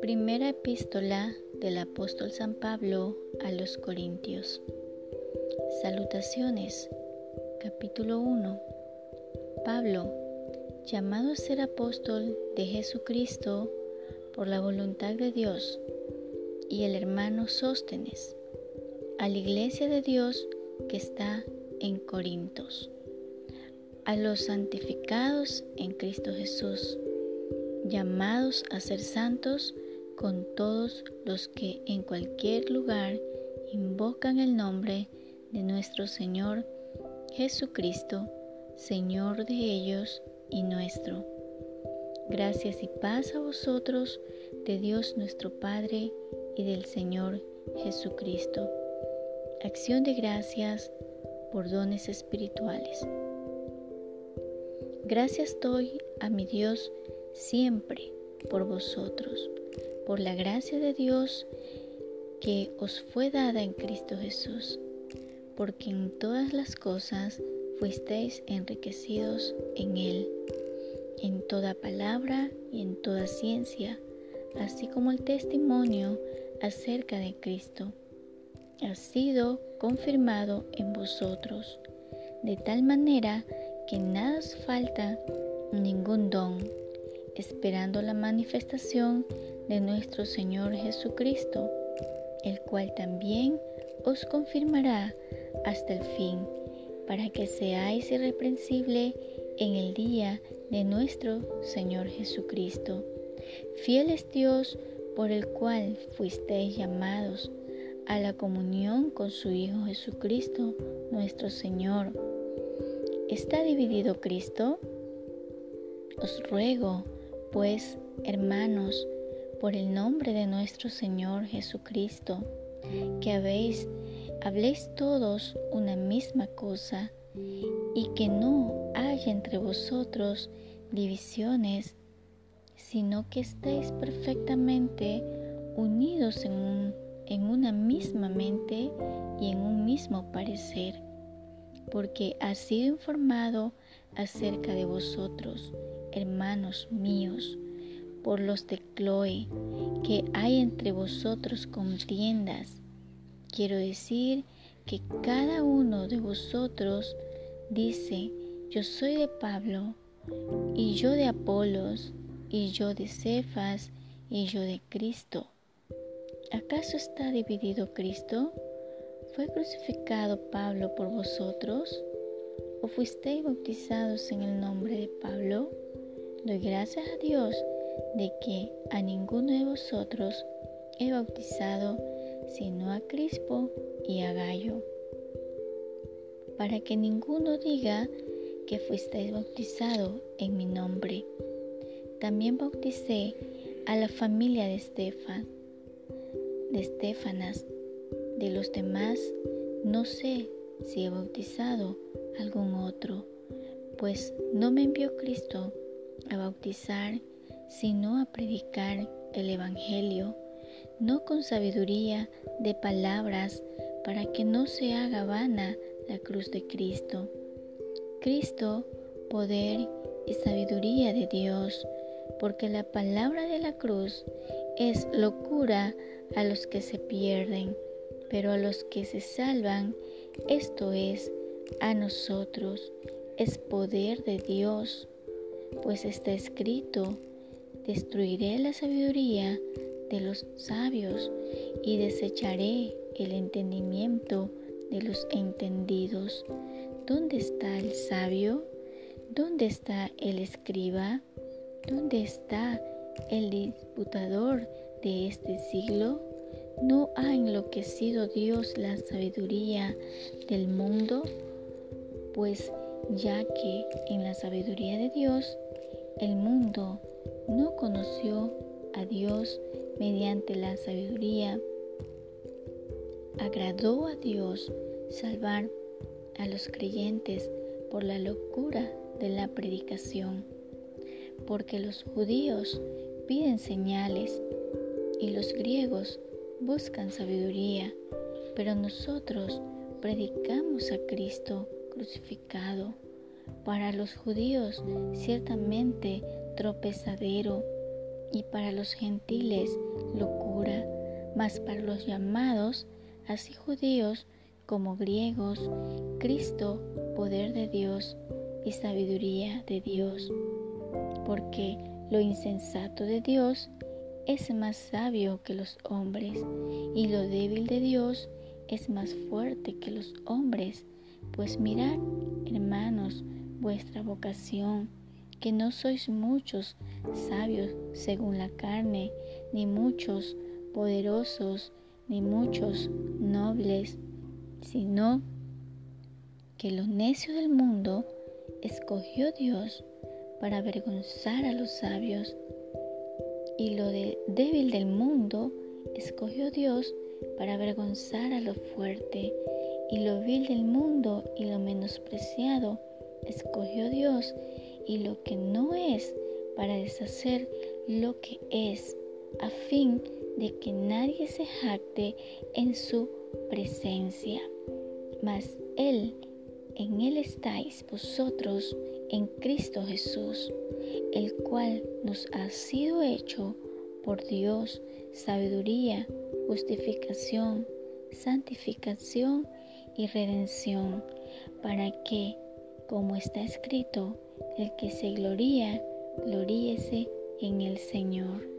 Primera epístola del apóstol San Pablo a los Corintios. Salutaciones. Capítulo 1. Pablo, llamado a ser apóstol de Jesucristo por la voluntad de Dios, y el hermano Sóstenes, a la iglesia de Dios que está en Corintos, a los santificados en Cristo Jesús, llamados a ser santos con todos los que en cualquier lugar invocan el nombre de nuestro Señor Jesucristo, Señor de ellos y nuestro. Gracias y paz a vosotros de Dios nuestro Padre y del Señor Jesucristo. Acción de gracias por dones espirituales. Gracias doy a mi Dios siempre por vosotros, por la gracia de Dios que os fue dada en Cristo Jesús, porque en todas las cosas fuisteis enriquecidos en Él, en toda palabra y en toda ciencia, así como el testimonio acerca de Cristo ha sido confirmado en vosotros, de tal manera que nada os falta ningún don, esperando la manifestación de nuestro Señor Jesucristo, el cual también os confirmará hasta el fin, para que seáis irreprensible en el día de nuestro Señor Jesucristo. Fiel es Dios por el cual fuisteis llamados a la comunión con su Hijo Jesucristo, nuestro Señor. ¿Está dividido Cristo? Os ruego, pues, hermanos, por el nombre de nuestro Señor Jesucristo, que habéis, habléis todos una misma cosa y que no haya entre vosotros divisiones, sino que estéis perfectamente unidos en, un, en una misma mente y en un mismo parecer, porque ha sido informado acerca de vosotros, hermanos míos, por los de Chloe, que hay entre vosotros contiendas. Quiero decir que cada uno de vosotros dice, yo soy de Pablo, y yo de Apolos, y yo de Cefas, y yo de Cristo. ¿Acaso está dividido Cristo? ¿Fue crucificado Pablo por vosotros? ¿O fuisteis bautizados en el nombre de Pablo? Doy gracias a Dios de que a ninguno de vosotros he bautizado sino a Crispo y a Gallo, para que ninguno diga que fuisteis bautizado en mi nombre. También bauticé a la familia de Estefan, de Estefanas. De los demás no sé si he bautizado algún otro, pues no me envió Cristo a bautizar, sino a predicar el Evangelio, no con sabiduría de palabras, para que no se haga vana la cruz de Cristo. Cristo, poder y sabiduría de Dios, porque la palabra de la cruz es locura a los que se pierden, pero a los que se salvan, esto es, a nosotros, es poder de Dios, pues está escrito, destruiré la sabiduría de los sabios y desecharé el entendimiento de los entendidos. ¿Dónde está el sabio? ¿Dónde está el escriba? ¿Dónde está el disputador de este siglo? ¿No ha enloquecido Dios la sabiduría del mundo? Pues ya que en la sabiduría de Dios el mundo no conoció a Dios mediante la sabiduría, agradó a Dios salvar a los creyentes por la locura de la predicación porque los judíos piden señales y los griegos buscan sabiduría, pero nosotros predicamos a Cristo crucificado, para los judíos ciertamente tropezadero y para los gentiles locura, mas para los llamados, así judíos como griegos, Cristo, poder de Dios y sabiduría de Dios, porque lo insensato de Dios es más sabio que los hombres, y lo débil de Dios es más fuerte que los hombres. Pues mirad, hermanos, vuestra vocación, que no sois muchos sabios según la carne, ni muchos poderosos, ni muchos nobles, sino que lo necio del mundo escogió Dios para avergonzar a los sabios, y lo débil del mundo escogió Dios para avergonzar a lo fuerte, y lo vil del mundo y lo menospreciado escogió Dios, y lo que no es para deshacer lo que es, a fin de que nadie se jacte en su presencia. Mas Él, en Él estáis vosotros en Cristo Jesús, el cual nos ha sido hecho por Dios sabiduría, justificación, santificación y redención, para que, como está escrito, el que se gloría, gloríese en el Señor.